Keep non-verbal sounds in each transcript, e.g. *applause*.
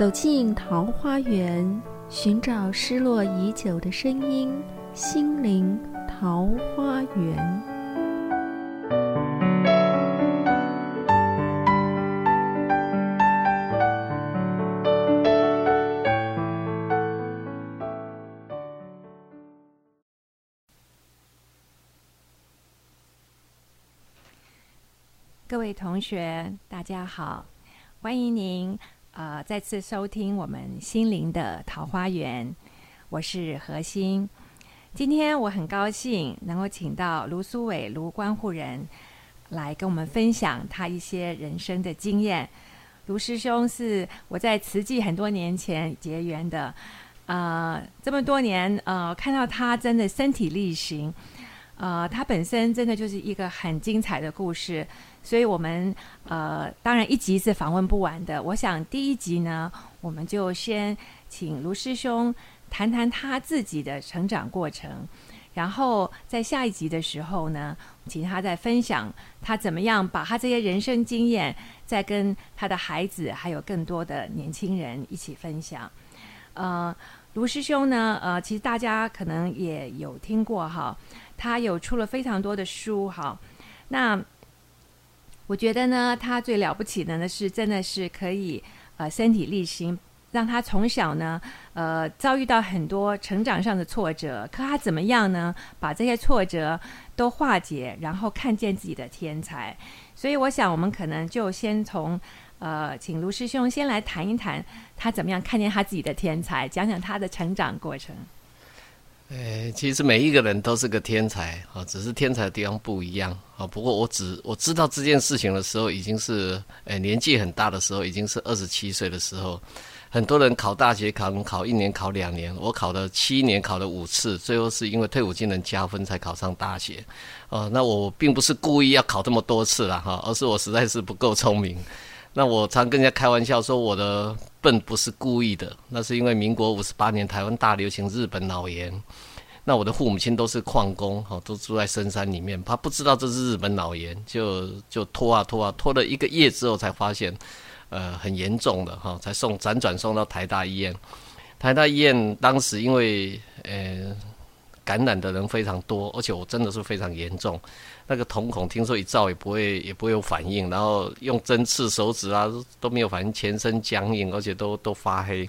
走进桃花源，寻找失落已久的声音，心灵桃花源。各位同学，大家好，欢迎您呃再次收听我们心灵的桃花源，我是何心。今天我很高兴能够请到卢苏伟卢关护人来跟我们分享他一些人生的经验。卢师兄是我在慈济很多年前结缘的，呃，这么多年呃看到他真的身体力行，呃，他本身真的就是一个很精彩的故事。所以，我们呃，当然一集是访问不完的。我想第一集呢，我们就先请卢师兄谈谈他自己的成长过程，然后在下一集的时候呢，请他再分享他怎么样把他这些人生经验，再跟他的孩子还有更多的年轻人一起分享。呃，卢师兄呢，呃，其实大家可能也有听过哈，他有出了非常多的书哈，那。我觉得呢，他最了不起的呢是，真的是可以呃身体力行，让他从小呢呃遭遇到很多成长上的挫折，可他怎么样呢？把这些挫折都化解，然后看见自己的天才。所以我想，我们可能就先从呃，请卢师兄先来谈一谈他怎么样看见他自己的天才，讲讲他的成长过程。诶，其实每一个人都是个天才啊，只是天才的地方不一样啊。不过我只我知道这件事情的时候，已经是诶年纪很大的时候，已经是二十七岁的时候。很多人考大学考考一年考两年，我考了七年，考了五次，最后是因为退伍军人加分才考上大学。哦，那我并不是故意要考这么多次了哈，而是我实在是不够聪明。那我常跟人家开玩笑说，我的笨不是故意的，那是因为民国五十八年台湾大流行日本脑炎。那我的父母亲都是矿工，哈，都住在深山里面。他不知道这是日本脑炎，就就拖啊拖啊，拖了一个月之后才发现，呃，很严重的哈，才送辗转送到台大医院。台大医院当时因为呃感染的人非常多，而且我真的是非常严重，那个瞳孔听说一照也不会也不会有反应，然后用针刺手指啊都没有反应，全身僵硬，而且都都发黑。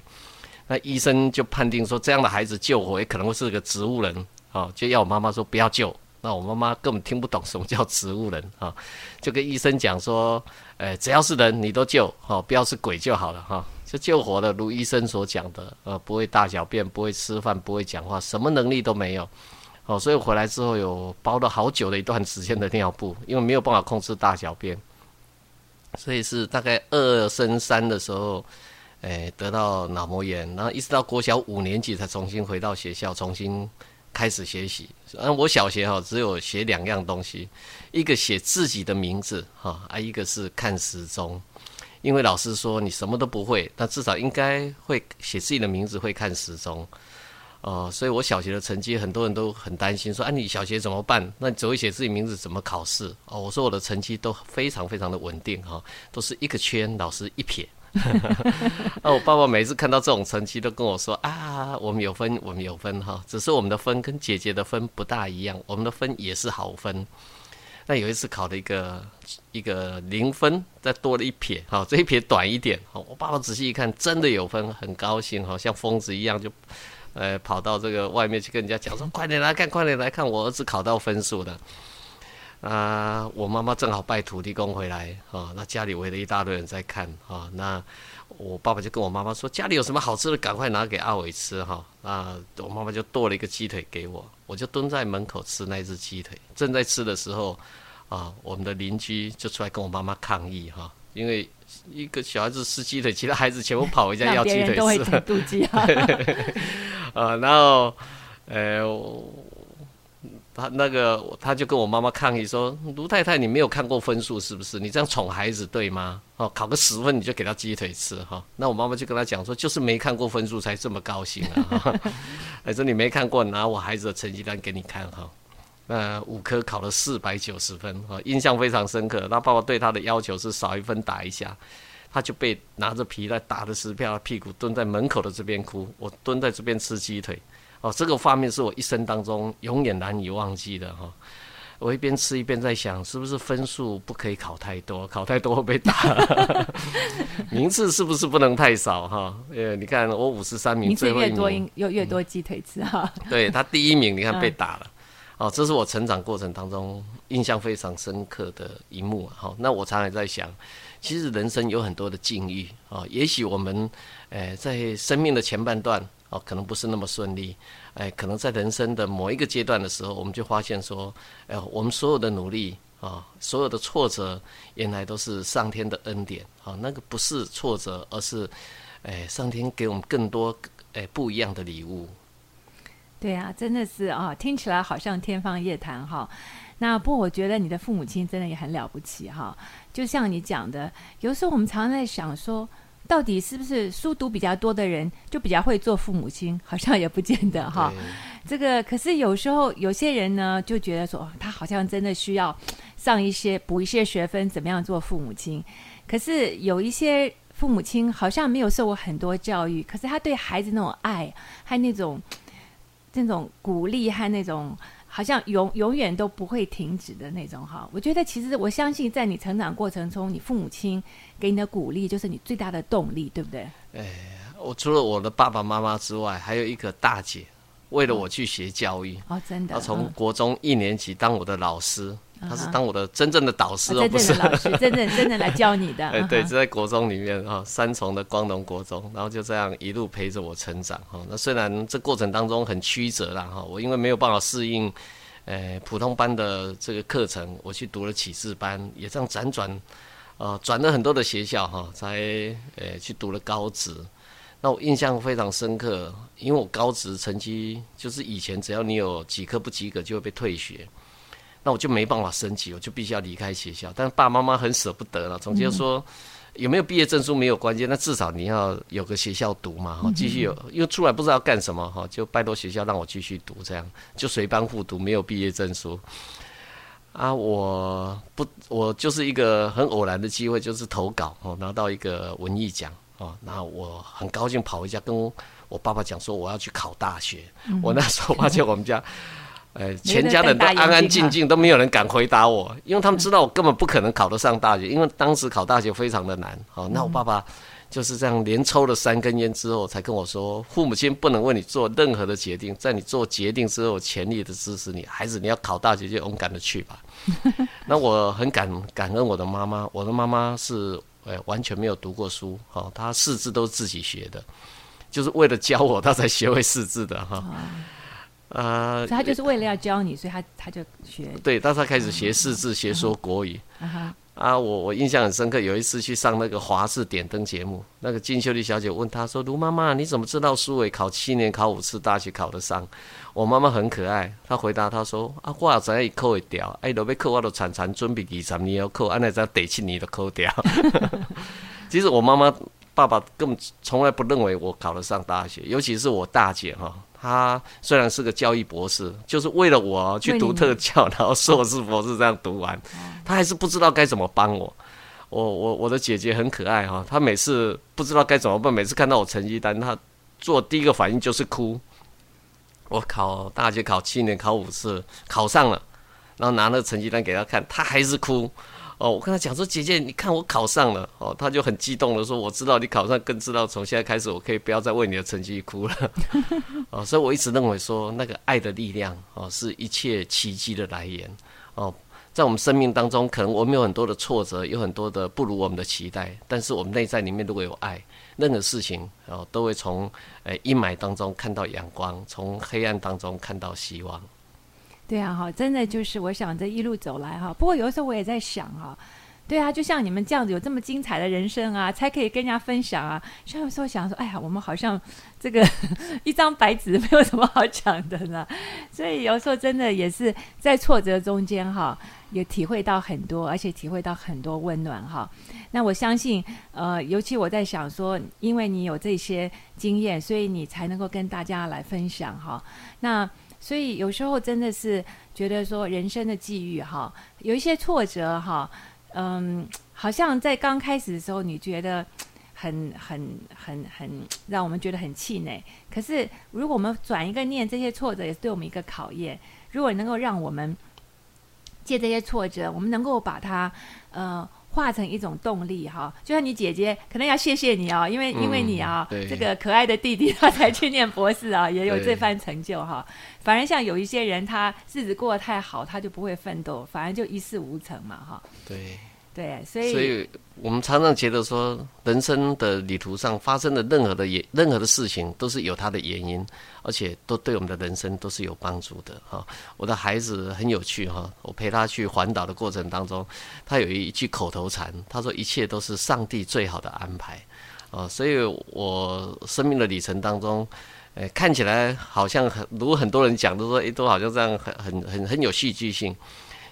那医生就判定说，这样的孩子救活也可能会是个植物人啊，就要我妈妈说不要救。那我妈妈根本听不懂什么叫植物人啊，*laughs* 就跟医生讲说，呃，只要是人你都救，哈，不要是鬼就好了哈，就救活了。如医生所讲的，呃，不会大小便，不会吃饭，不会讲话，什么能力都没有。哦，所以回来之后有包了好久的一段时间的尿布，因为没有办法控制大小便，所以是大概二升三的时候。诶，得到脑膜炎，然后一直到国小五年级才重新回到学校，重新开始学习。嗯，我小学哈只有写两样东西，一个写自己的名字哈，啊，一个是看时钟。因为老师说你什么都不会，但至少应该会写自己的名字，会看时钟。哦，所以我小学的成绩很多人都很担心，说啊，你小学怎么办？那你只会写自己名字，怎么考试？哦，我说我的成绩都非常非常的稳定哈，都是一个圈，老师一撇。那 *laughs* 我爸爸每次看到这种成绩，都跟我说啊，我们有分，我们有分哈，只是我们的分跟姐姐的分不大一样，我们的分也是好分。那有一次考了一个一个零分，再多了一撇，好，这一撇短一点，好，我爸爸仔细一看，真的有分，很高兴，哈像疯子一样，就呃跑到这个外面去跟人家讲说，快点来看，快点来看，我儿子考到分数了。啊，我妈妈正好拜土地公回来，啊，那家里围了一大堆人在看，啊，那我爸爸就跟我妈妈说，家里有什么好吃的，赶快拿给阿伟吃，哈，啊，我妈妈就剁了一个鸡腿给我，我就蹲在门口吃那只鸡腿，正在吃的时候，啊，我们的邻居就出来跟我妈妈抗议，哈，因为一个小孩子吃鸡腿，其他孩子全部跑回家 *laughs* 要鸡腿吃，妒忌啊，*laughs* 然后，呃。他那个，他就跟我妈妈抗议说：“卢太太，你没有看过分数是不是？你这样宠孩子对吗？哦，考个十分你就给他鸡腿吃哈？那我妈妈就跟他讲说，就是没看过分数才这么高兴啊！还，说你没看过，拿我孩子的成绩单给你看哈。那五科考了四百九十分哈，印象非常深刻。他爸爸对他的要求是少一分打一下。他就被拿着皮带打的石票屁股蹲在门口的这边哭，我蹲在这边吃鸡腿。哦，这个画面是我一生当中永远难以忘记的哈。我一边吃一边在想，是不是分数不可以考太多？考太多会被打。*laughs* 名次是不是不能太少哈？呃，你看我五十三名，名次越多，又越多鸡腿吃哈。对他第一名，你看被打了。哦，这是我成长过程当中印象非常深刻的一幕哈。那我常常在想，其实人生有很多的境遇啊，也许我们，呃，在生命的前半段哦，可能不是那么顺利。哎，可能在人生的某一个阶段的时候，我们就发现说，哎，我们所有的努力啊，所有的挫折，原来都是上天的恩典啊。那个不是挫折，而是，哎，上天给我们更多哎不一样的礼物。对啊，真的是啊，听起来好像天方夜谭哈。那不过我觉得你的父母亲真的也很了不起哈。就像你讲的，有时候我们常常在想说。到底是不是书读比较多的人就比较会做父母亲？好像也不见得哈。这个可是有时候有些人呢就觉得说，他好像真的需要上一些补一些学分，怎么样做父母亲？可是有一些父母亲好像没有受过很多教育，可是他对孩子那种爱和那种那种鼓励和那种。好像永永远都不会停止的那种哈，我觉得其实我相信，在你成长过程中，你父母亲给你的鼓励就是你最大的动力，对不对？哎，我除了我的爸爸妈妈之外，还有一个大姐，为了我去学教育哦，真的，她从国中一年级当我的老师。他是当我的真正的导师哦，不是老师，*laughs* 真正真正来教你的。哎，对，就在国中里面啊，三重的光荣国中，然后就这样一路陪着我成长哈。那虽然这过程当中很曲折啦哈，我因为没有办法适应，呃，普通班的这个课程，我去读了启智班，也这样辗转，呃，转了很多的学校哈，才呃去读了高职。那我印象非常深刻，因为我高职成绩就是以前只要你有几科不及格，就会被退学。那我就没办法升级，我就必须要离开学校。但是爸爸妈妈很舍不得了，总结说有没有毕业证书没有关系，那至少你要有个学校读嘛，哈，继续有，因为出来不知道干什么，哈，就拜托学校让我继续读，这样就随班复读，没有毕业证书。啊，我不，我就是一个很偶然的机会，就是投稿哦，拿到一个文艺奖哦，然后我很高兴跑回家跟我爸爸讲说我要去考大学。我那时候发现我们家。呃，全家人都安安静静，都没有人敢回答我，因为他们知道我根本不可能考得上大学，因为当时考大学非常的难。好，那我爸爸就是这样连抽了三根烟之后，才跟我说，父母亲不能为你做任何的决定，在你做决定之后，全力的支持你，孩子你要考大学就勇敢的去吧。*laughs* 那我很感感恩我的妈妈，我的妈妈是呃完全没有读过书，好，她识字都是自己学的，就是为了教我，她才学会识字的哈。啊，他就是为了要教你，所以他他就学。对，当他开始学识字、学说国语。啊，我我印象很深刻，有一次去上那个华视点灯节目，那个金秀丽小姐问他说：“卢妈妈，你怎么知道苏伟考七年考五次大学考得上？”我妈妈很可爱，她回答他说：“啊，我怎样考会掉？哎，都要考，我都常常准备二十年要考，安那才得七年都考掉。*laughs* ”其实我妈妈、爸爸根本从来不认为我考得上大学，尤其是我大姐哈。他虽然是个教育博士，就是为了我去读特教，*laughs* 然后硕士博士这样读完，他还是不知道该怎么帮我。我我我的姐姐很可爱哈，她每次不知道该怎么办，每次看到我成绩单，她做第一个反应就是哭。我考大学考七年考五次考上了，然后拿那个成绩单给她看，她还是哭。哦，我跟他讲说，姐姐，你看我考上了，哦，他就很激动的说，我知道你考上，更知道从现在开始，我可以不要再为你的成绩哭了。*laughs* 哦，所以我一直认为说，那个爱的力量，哦，是一切奇迹的来源。哦，在我们生命当中，可能我们有很多的挫折，有很多的不如我们的期待，但是我们内在里面如果有爱，任何事情，哦，都会从诶阴霾当中看到阳光，从黑暗当中看到希望。对啊，哈，真的就是我想这一路走来哈。不过有的时候我也在想哈，对啊，就像你们这样子有这么精彩的人生啊，才可以跟人家分享啊。像有时候想说，哎呀，我们好像这个 *laughs* 一张白纸，没有什么好讲的呢。所以有时候真的也是在挫折中间哈，也体会到很多，而且体会到很多温暖哈。那我相信，呃，尤其我在想说，因为你有这些经验，所以你才能够跟大家来分享哈。那。所以有时候真的是觉得说人生的际遇哈，有一些挫折哈，嗯，好像在刚开始的时候，你觉得很很很很让我们觉得很气馁。可是如果我们转一个念，这些挫折也是对我们一个考验。如果能够让我们借这些挫折，我们能够把它呃。化成一种动力哈，就像你姐姐可能要谢谢你哦，因为因为你啊，这个可爱的弟弟他才去念博士啊，也有这番成就哈。反而像有一些人，他日子过得太好，他就不会奋斗，反而就一事无成嘛哈。对。对，所以我们常常觉得说，人生的旅途上发生的任何的也任何的事情，都是有它的原因，而且都对我们的人生都是有帮助的哈。我的孩子很有趣哈，我陪他去环岛的过程当中，他有一句口头禅，他说一切都是上帝最好的安排啊。所以我生命的旅程当中，诶，看起来好像很，如果很多人讲都说，诶，都好像这样很很很很有戏剧性。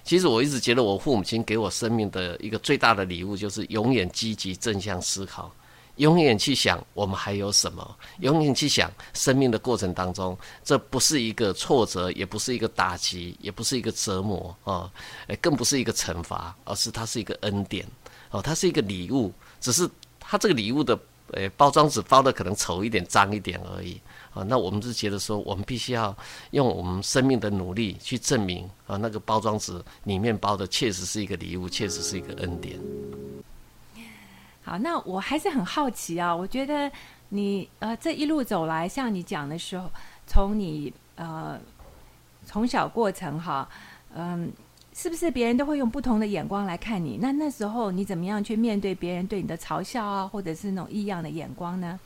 其实我一直觉得，我父母亲给我生命的一个最大的礼物，就是永远积极正向思考，永远去想我们还有什么，永远去想生命的过程当中，这不是一个挫折，也不是一个打击，也不是一个折磨啊，更不是一个惩罚，而是它是一个恩典哦，它是一个礼物，只是它这个礼物的诶包装纸包的可能丑一点、脏一点而已。啊，那我们是觉得说，我们必须要用我们生命的努力去证明啊，那个包装纸里面包的确实是一个礼物，确实是一个恩典。好，那我还是很好奇啊，我觉得你呃这一路走来，像你讲的时候，从你呃从小过程哈，嗯。是不是别人都会用不同的眼光来看你？那那时候你怎么样去面对别人对你的嘲笑啊，或者是那种异样的眼光呢？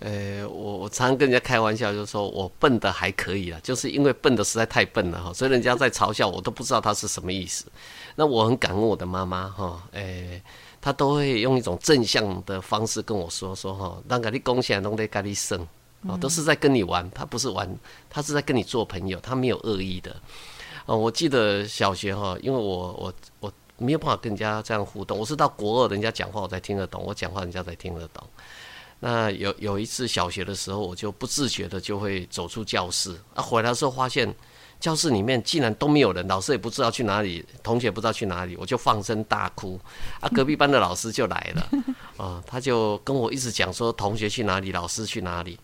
呃，我我常常跟人家开玩笑，就是说我笨的还可以了，就是因为笨的实在太笨了哈，所以人家在嘲笑我都不知道他是什么意思。那我很感恩我的妈妈哈，诶，她都会用一种正向的方式跟我说说哈，让给你贡献，弄得给你生，哦，都是在跟你玩，他不是玩，他是在跟你做朋友，他没有恶意的。哦，我记得小学哈，因为我我我没有办法跟人家这样互动，我是到国二人家讲话我才听得懂，我讲话人家才听得懂。那有有一次小学的时候，我就不自觉的就会走出教室，啊，回来的时候发现教室里面竟然都没有人，老师也不知道去哪里，同学不知道去哪里，我就放声大哭，啊，隔壁班的老师就来了，*laughs* 啊，他就跟我一直讲说同学去哪里，老师去哪里。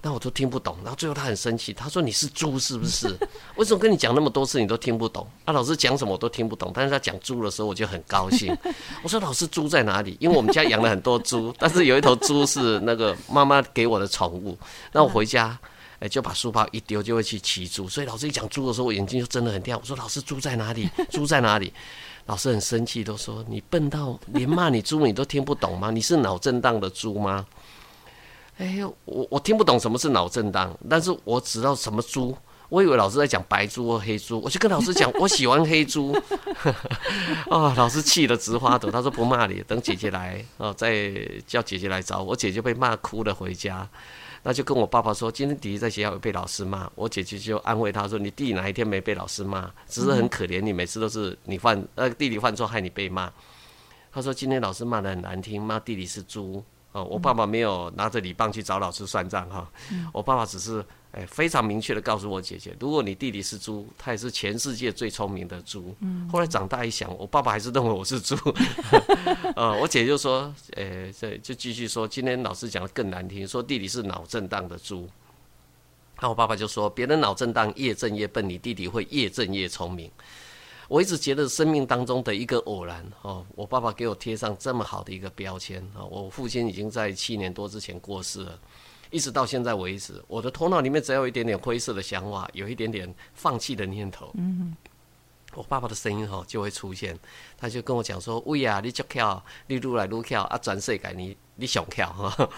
那我都听不懂，然后最后他很生气，他说：“你是猪是不是？*laughs* 为什么跟你讲那么多次你都听不懂？啊，老师讲什么我都听不懂，但是他讲猪的时候我就很高兴。我说：老师，猪在哪里？因为我们家养了很多猪，但是有一头猪是那个妈妈给我的宠物。那我回家，哎，就把书包一丢，就会去骑猪。所以老师一讲猪的时候，我眼睛就睁得很亮。我说：老师，猪在哪里？猪在哪里？老师很生气，都说你笨到连骂你猪你都听不懂吗？你是脑震荡的猪吗？”哎呦，我我听不懂什么是脑震荡，但是我知道什么猪。我以为老师在讲白猪或黑猪，我就跟老师讲，我喜欢黑猪。啊，*laughs* 老师气得直发抖，他说不骂你，等姐姐来哦，再叫姐姐来找我。姐姐被骂哭了回家，那就跟我爸爸说，今天弟弟在学校被老师骂。我姐姐就安慰他说，你弟弟哪一天没被老师骂？只是很可怜你，每次都是你犯呃弟弟犯错害你被骂。他说今天老师骂的很难听，骂弟弟是猪。哦，我爸爸没有拿着礼棒去找老师算账哈，我爸爸只是哎非常明确的告诉我姐姐，如果你弟弟是猪，他也是全世界最聪明的猪。后来长大一想，我爸爸还是认为我是猪。*laughs* 呃，我姐就说，哎，这就继续说，今天老师讲的更难听，说弟弟是脑震荡的猪。那我爸爸就说，别人脑震荡越震越笨，你弟弟会越震越聪明。我一直觉得生命当中的一个偶然哦，我爸爸给我贴上这么好的一个标签啊！我父亲已经在七年多之前过世了，一直到现在为止，我的头脑里面只要有一点点灰色的想法，有一点点放弃的念头，嗯，我爸爸的声音哈就会出现，他就跟我讲说：“喂呀，你就跳，你撸来撸跳啊，转世改你你想跳哈。”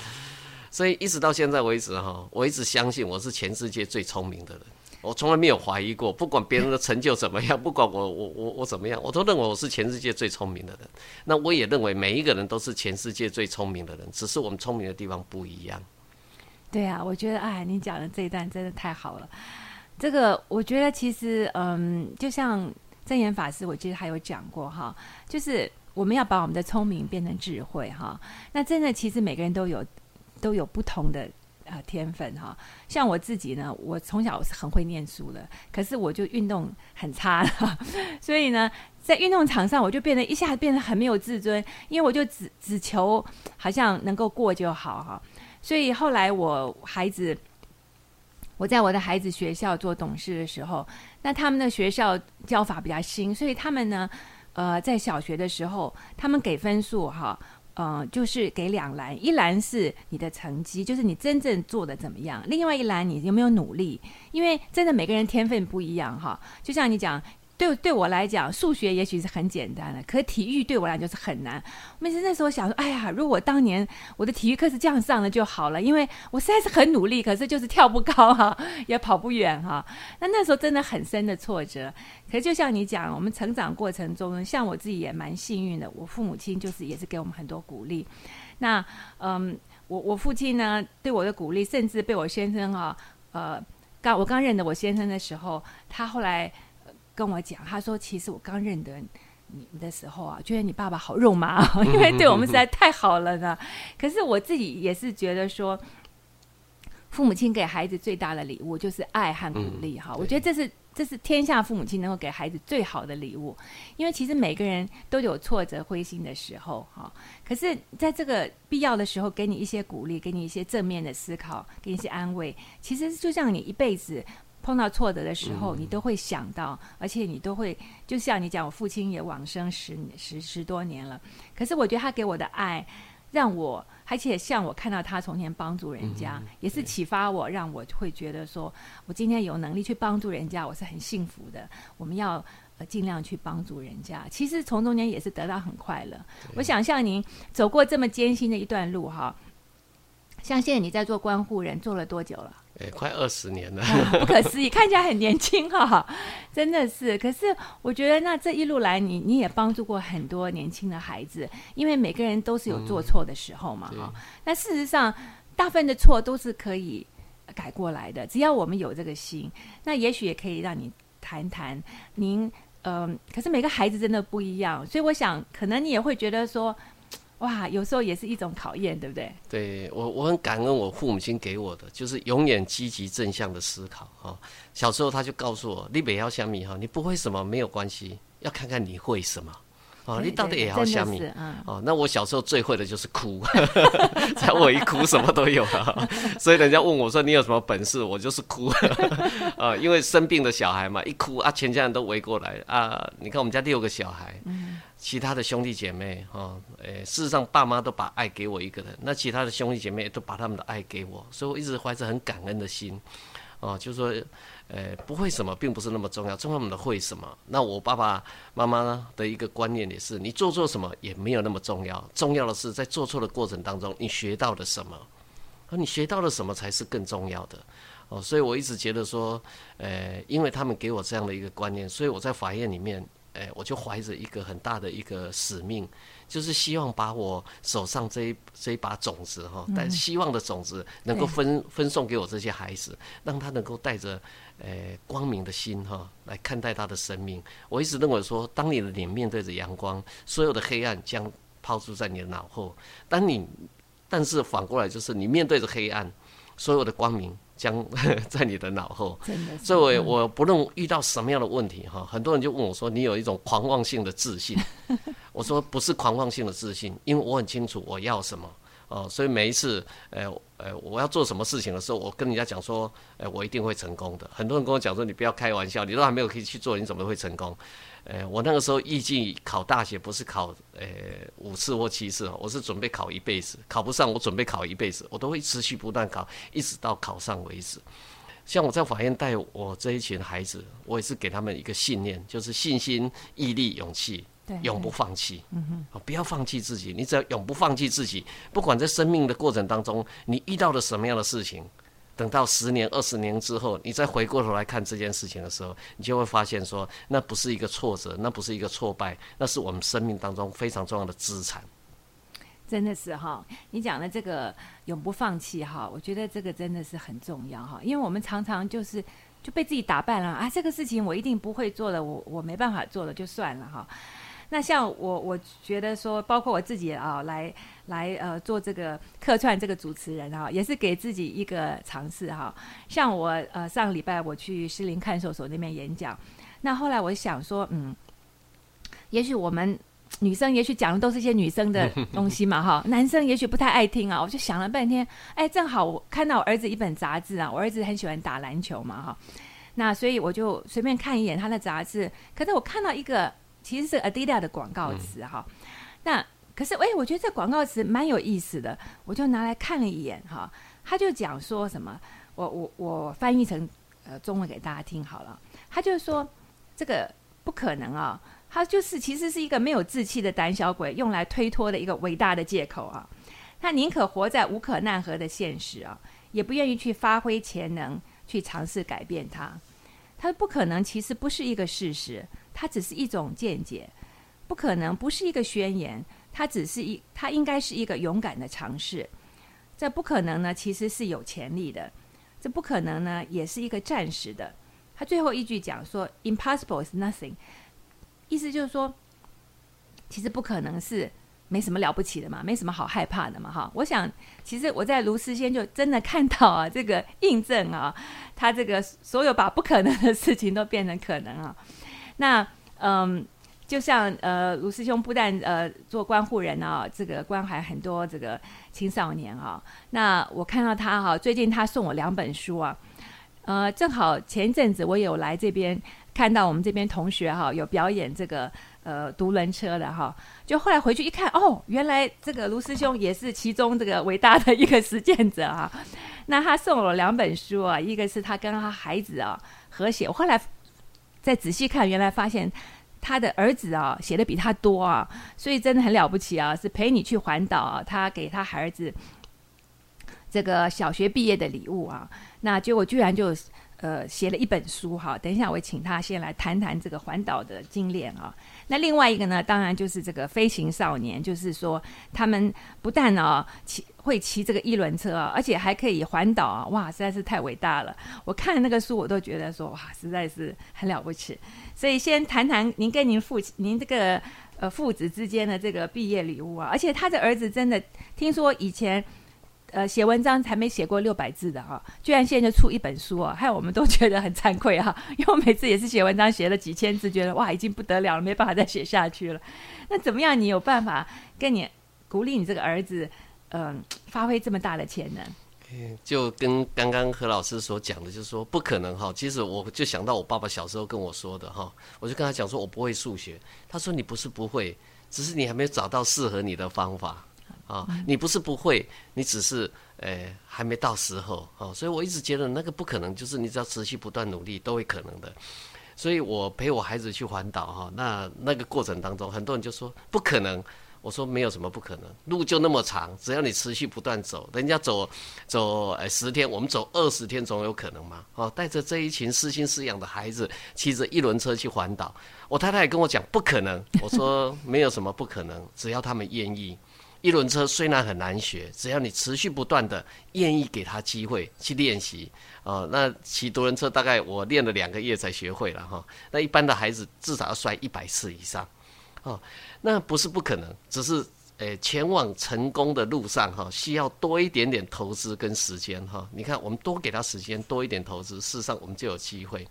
所以一直到现在为止哈，我一直相信我是全世界最聪明的人。我从来没有怀疑过，不管别人的成就怎么样，不管我我我我怎么样，我都认为我是全世界最聪明的人。那我也认为每一个人都是全世界最聪明的人，只是我们聪明的地方不一样。对啊，我觉得哎，你讲的这一段真的太好了。这个我觉得其实嗯，就像正言法师，我记得还有讲过哈，就是我们要把我们的聪明变成智慧哈。那真的其实每个人都有都有不同的。呃天分哈。像我自己呢，我从小是很会念书的，可是我就运动很差了，*laughs* 所以呢，在运动场上我就变得一下子变得很没有自尊，因为我就只只求好像能够过就好哈。所以后来我孩子，我在我的孩子学校做董事的时候，那他们的学校教法比较新，所以他们呢，呃，在小学的时候，他们给分数哈。嗯，就是给两栏，一栏是你的成绩，就是你真正做的怎么样；另外一栏你有没有努力，因为真的每个人天分不一样哈。就像你讲。对对我来讲，数学也许是很简单的，可体育对我来讲就是很难。每次那时候想说，哎呀，如果当年我的体育课是这样上的就好了，因为我实在是很努力，可是就是跳不高哈，也跑不远哈。那那时候真的很深的挫折。可是就像你讲，我们成长过程中，像我自己也蛮幸运的，我父母亲就是也是给我们很多鼓励。那嗯，我我父亲呢对我的鼓励，甚至被我先生哈，呃，刚我刚认得我先生的时候，他后来。跟我讲，他说：“其实我刚认得你们的时候啊，觉得你爸爸好肉麻，*laughs* 因为对我们实在太好了呢。可是我自己也是觉得说，父母亲给孩子最大的礼物就是爱和鼓励哈。我觉得这是这是天下父母亲能够给孩子最好的礼物，因为其实每个人都有挫折、灰心的时候哈。可是在这个必要的时候，给你一些鼓励，给你一些正面的思考，给你一些安慰，其实就像你一辈子。”碰到挫折的时候，你都会想到，而且你都会，就像你讲，我父亲也往生十十十多年了。可是我觉得他给我的爱，让我，而且像我看到他从前帮助人家，也是启发我，让我会觉得说，我今天有能力去帮助人家，我是很幸福的。我们要呃尽量去帮助人家，其实从中间也是得到很快乐。我想像您走过这么艰辛的一段路哈，像现在你在做关护人，做了多久了？哎，快二十年了，*laughs* 不可思议，看起来很年轻哈，真的是。可是我觉得，那这一路来，你你也帮助过很多年轻的孩子，因为每个人都是有做错的时候嘛，哈。那事实上，大部分的错都是可以改过来的，只要我们有这个心，那也许也可以让你谈谈您，嗯。可是每个孩子真的不一样，所以我想，可能你也会觉得说。哇，有时候也是一种考验，对不对？对我，我很感恩我父母亲给我的，就是永远积极正向的思考哈。小时候他就告诉我，你不要想米哈，你不会什么没有关系，要看看你会什么。哦，你到底也要想米？哦，那我小时候最会的就是哭，*laughs* 只要我一哭，什么都有了。*laughs* 所以人家问我说你有什么本事，我就是哭。*laughs* 啊，因为生病的小孩嘛，一哭啊，全家人都围过来啊。你看我们家六个小孩，其他的兄弟姐妹哈，诶，事实上爸妈都把爱给我一个人，那其他的兄弟姐妹都把他们的爱给我，所以我一直怀着很感恩的心。哦，就说。呃，不会什么，并不是那么重要，重要的会什么？那我爸爸妈妈呢的一个观念也是，你做错什么也没有那么重要，重要的是在做错的过程当中，你学到了什么，而你学到了什么才是更重要的。哦，所以我一直觉得说，呃，因为他们给我这样的一个观念，所以我在法院里面，哎，我就怀着一个很大的一个使命。就是希望把我手上这一这一把种子哈，但希望的种子能够分分送给我这些孩子，让他能够带着呃光明的心哈来看待他的生命。我一直认为说，当你的脸面对着阳光，所有的黑暗将抛出在你的脑后；当你但是反过来就是你面对着黑暗，所有的光明。将在你的脑后，所以我不论遇到什么样的问题哈，很多人就问我说：“你有一种狂妄性的自信。*laughs* ”我说：“不是狂妄性的自信，因为我很清楚我要什么哦。所以每一次，呃呃，我要做什么事情的时候，我跟人家讲说：，呃，我一定会成功的。很多人跟我讲说：，你不要开玩笑，你都还没有可以去做，你怎么会成功？呃，我那个时候预计考大学不是考呃五次或七次，我是准备考一辈子，考不上我准备考一辈子，我都会持续不断考，一直到考上为止。像我在法院带我这一群孩子，我也是给他们一个信念，就是信心、毅力、勇气，永不放弃。嗯哼，不要放弃自己，你只要永不放弃自己，不管在生命的过程当中，你遇到了什么样的事情。等到十年、二十年之后，你再回过头来看这件事情的时候，你就会发现说，那不是一个挫折，那不是一个挫败，那是我们生命当中非常重要的资产。真的是哈，你讲的这个永不放弃哈，我觉得这个真的是很重要哈，因为我们常常就是就被自己打败了啊，这个事情我一定不会做的，我我没办法做的，就算了哈。那像我，我觉得说，包括我自己啊，来来呃做这个客串这个主持人啊，也是给自己一个尝试哈。像我呃上礼拜我去士林看守所那边演讲，那后来我想说，嗯，也许我们女生也许讲的都是一些女生的 *laughs* 东西嘛哈，男生也许不太爱听啊。我就想了半天，哎，正好我看到我儿子一本杂志啊，我儿子很喜欢打篮球嘛哈，那所以我就随便看一眼他的杂志，可是我看到一个。其实是 Adidas 的广告词哈，那可是哎，我觉得这广告词蛮有意思的，我就拿来看了一眼哈。他就讲说什么，我我我翻译成呃中文给大家听好了。他就说这个不可能啊，他就是其实是一个没有志气的胆小鬼用来推脱的一个伟大的借口啊。他宁可活在无可奈何的现实啊，也不愿意去发挥潜能去尝试改变它。他不可能，其实不是一个事实。它只是一种见解，不可能不是一个宣言。它只是一，它应该是一个勇敢的尝试。这不可能呢，其实是有潜力的。这不可能呢，也是一个暂时的。他最后一句讲说：“Impossible is nothing。”意思就是说，其实不可能是没什么了不起的嘛，没什么好害怕的嘛，哈。我想，其实我在卢思先就真的看到啊，这个印证啊，他这个所有把不可能的事情都变成可能啊。那嗯，就像呃，卢师兄不但呃做关护人啊，这个关怀很多这个青少年啊。那我看到他哈，最近他送我两本书啊，呃，正好前一阵子我有来这边看到我们这边同学哈有表演这个呃独轮车的哈，就后来回去一看哦，原来这个卢师兄也是其中这个伟大的一个实践者啊。那他送我两本书啊，一个是他跟他孩子啊合写，我后来。再仔细看，原来发现他的儿子啊写的比他多啊，所以真的很了不起啊！是陪你去环岛，他给他孩子这个小学毕业的礼物啊，那结果居然就。呃，写了一本书哈，等一下我请他先来谈谈这个环岛的经验啊。那另外一个呢，当然就是这个飞行少年，就是说他们不但啊骑会骑这个一轮车啊，而且还可以环岛啊，哇，实在是太伟大了！我看那个书，我都觉得说哇，实在是很了不起。所以先谈谈您跟您父亲，您这个呃父子之间的这个毕业礼物啊，而且他的儿子真的听说以前。呃，写文章才没写过六百字的哈，居然现在就出一本书啊，害我们都觉得很惭愧哈。因为每次也是写文章写了几千字，觉得哇，已经不得了了，没办法再写下去了。那怎么样？你有办法跟你鼓励你这个儿子，嗯，发挥这么大的潜能？就跟刚刚何老师所讲的，就是说不可能哈。其实我就想到我爸爸小时候跟我说的哈，我就跟他讲说，我不会数学。他说你不是不会，只是你还没有找到适合你的方法。啊，你不是不会，你只是诶还没到时候啊，所以我一直觉得那个不可能，就是你只要持续不断努力都会可能的。所以我陪我孩子去环岛哈，那那个过程当中，很多人就说不可能，我说没有什么不可能，路就那么长，只要你持续不断走，人家走走诶十天，我们走二十天总有可能嘛。哦，带着这一群失心失养的孩子，骑着一轮车去环岛，我太太也跟我讲不可能，我说没有什么不可能，只要他们愿意。一轮车虽然很难学，只要你持续不断的愿意给他机会去练习，哦，那骑独轮车大概我练了两个月才学会了哈。那一般的孩子至少要摔一百次以上，哦，那不是不可能，只是诶前往成功的路上哈，需要多一点点投资跟时间哈。你看，我们多给他时间，多一点投资，事实上我们就有机会。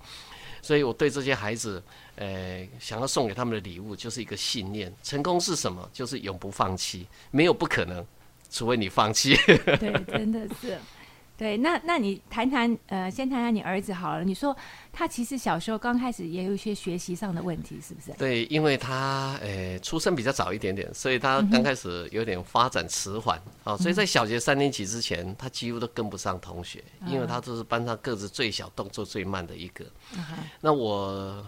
所以我对这些孩子，呃，想要送给他们的礼物就是一个信念：成功是什么？就是永不放弃，没有不可能，除非你放弃。*laughs* 对，真的是。对，那那你谈谈，呃，先谈谈你儿子好了。你说他其实小时候刚开始也有一些学习上的问题，是不是？对，因为他呃出生比较早一点点，所以他刚开始有点发展迟缓啊，所以在小学三年级之前，他几乎都跟不上同学，因为他都是班上个子最小、动作最慢的一个。那我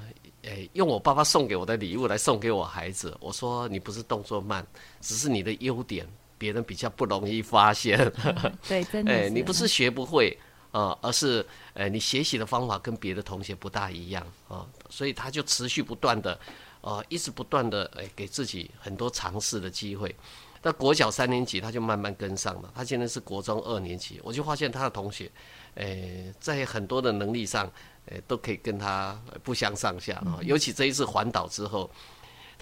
诶用我爸爸送给我的礼物来送给我孩子，我说你不是动作慢，只是你的优点。别人比较不容易发现，*laughs* 对，真的。诶，你不是学不会啊，而是诶，你学习的方法跟别的同学不大一样啊，所以他就持续不断的，呃，一直不断的诶，给自己很多尝试的机会。那国小三年级他就慢慢跟上了，他现在是国中二年级，我就发现他的同学，诶，在很多的能力上，诶，都可以跟他不相上下啊。尤其这一次环岛之后。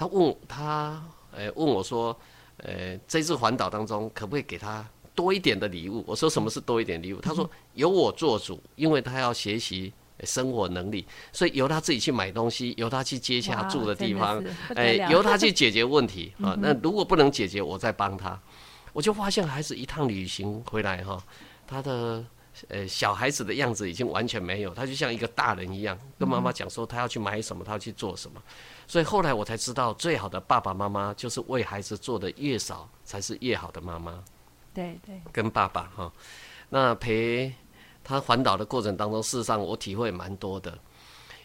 他问他，呃，问我说，呃，这次环岛当中可不可以给他多一点的礼物？我说什么是多一点礼物？他说由我做主，因为他要学习生活能力，所以由他自己去买东西，由他去接洽住的地方，哎，由他 *laughs* 去解决问题啊。那如果不能解决，我再帮他。我就发现孩子一趟旅行回来哈，他的。呃，小孩子的样子已经完全没有，他就像一个大人一样，跟妈妈讲说他要去买什么，他要去做什么。所以后来我才知道，最好的爸爸妈妈就是为孩子做的越少，才是越好的妈妈。对对，跟爸爸哈，那陪他环岛的过程当中，事实上我体会蛮多的，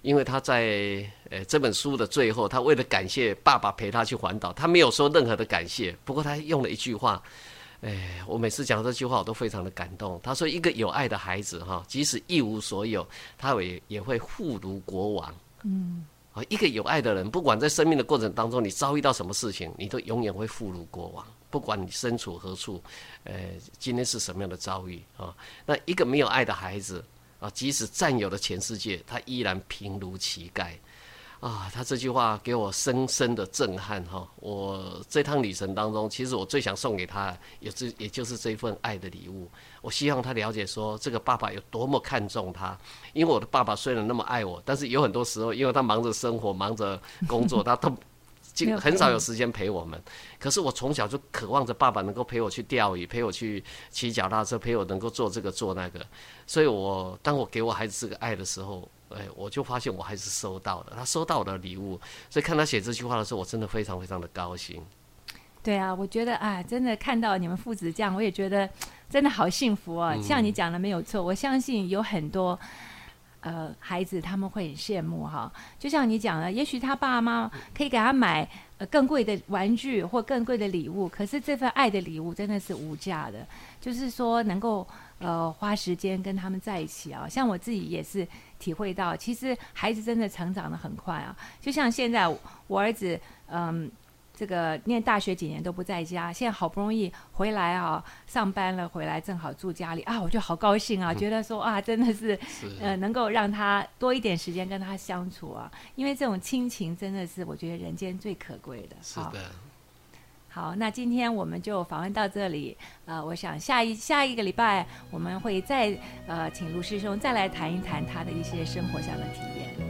因为他在呃这本书的最后，他为了感谢爸爸陪他去环岛，他没有说任何的感谢，不过他用了一句话。哎，我每次讲这句话，我都非常的感动。他说：“一个有爱的孩子，哈，即使一无所有，他也也会富如国王。”嗯，啊，一个有爱的人，不管在生命的过程当中，你遭遇到什么事情，你都永远会富如国王。不管你身处何处，呃，今天是什么样的遭遇啊？那一个没有爱的孩子，啊，即使占有了全世界，他依然平如乞丐。啊，他这句话给我深深的震撼哈！我这趟旅程当中，其实我最想送给他，也是也就是这份爱的礼物。我希望他了解说，这个爸爸有多么看重他。因为我的爸爸虽然那么爱我，但是有很多时候，因为他忙着生活、忙着工作，他都 *laughs* 经很少有时间陪我们。可是我从小就渴望着爸爸能够陪我去钓鱼，陪我去骑脚踏车，陪我能够做这个做那个。所以我当我给我孩子这个爱的时候，哎，我就发现我还是收到了，他收到我的礼物，所以看他写这句话的时候，我真的非常非常的高兴。对啊，我觉得啊，真的看到你们父子这样，我也觉得真的好幸福哦。像你讲的没有错，我相信有很多呃孩子他们会很羡慕哈。就像你讲的，也许他爸妈可以给他买呃更贵的玩具或更贵的礼物，可是这份爱的礼物真的是无价的，就是说能够呃花时间跟他们在一起啊。像我自己也是。体会到，其实孩子真的成长的很快啊！就像现在我儿子，嗯，这个念大学几年都不在家，现在好不容易回来啊，上班了回来，正好住家里啊，我就好高兴啊，觉得说啊，真的是，呃，能够让他多一点时间跟他相处啊，因为这种亲情真的是我觉得人间最可贵的。是的。好，那今天我们就访问到这里。呃，我想下一下一个礼拜我们会再呃请卢师兄再来谈一谈他的一些生活上的体验。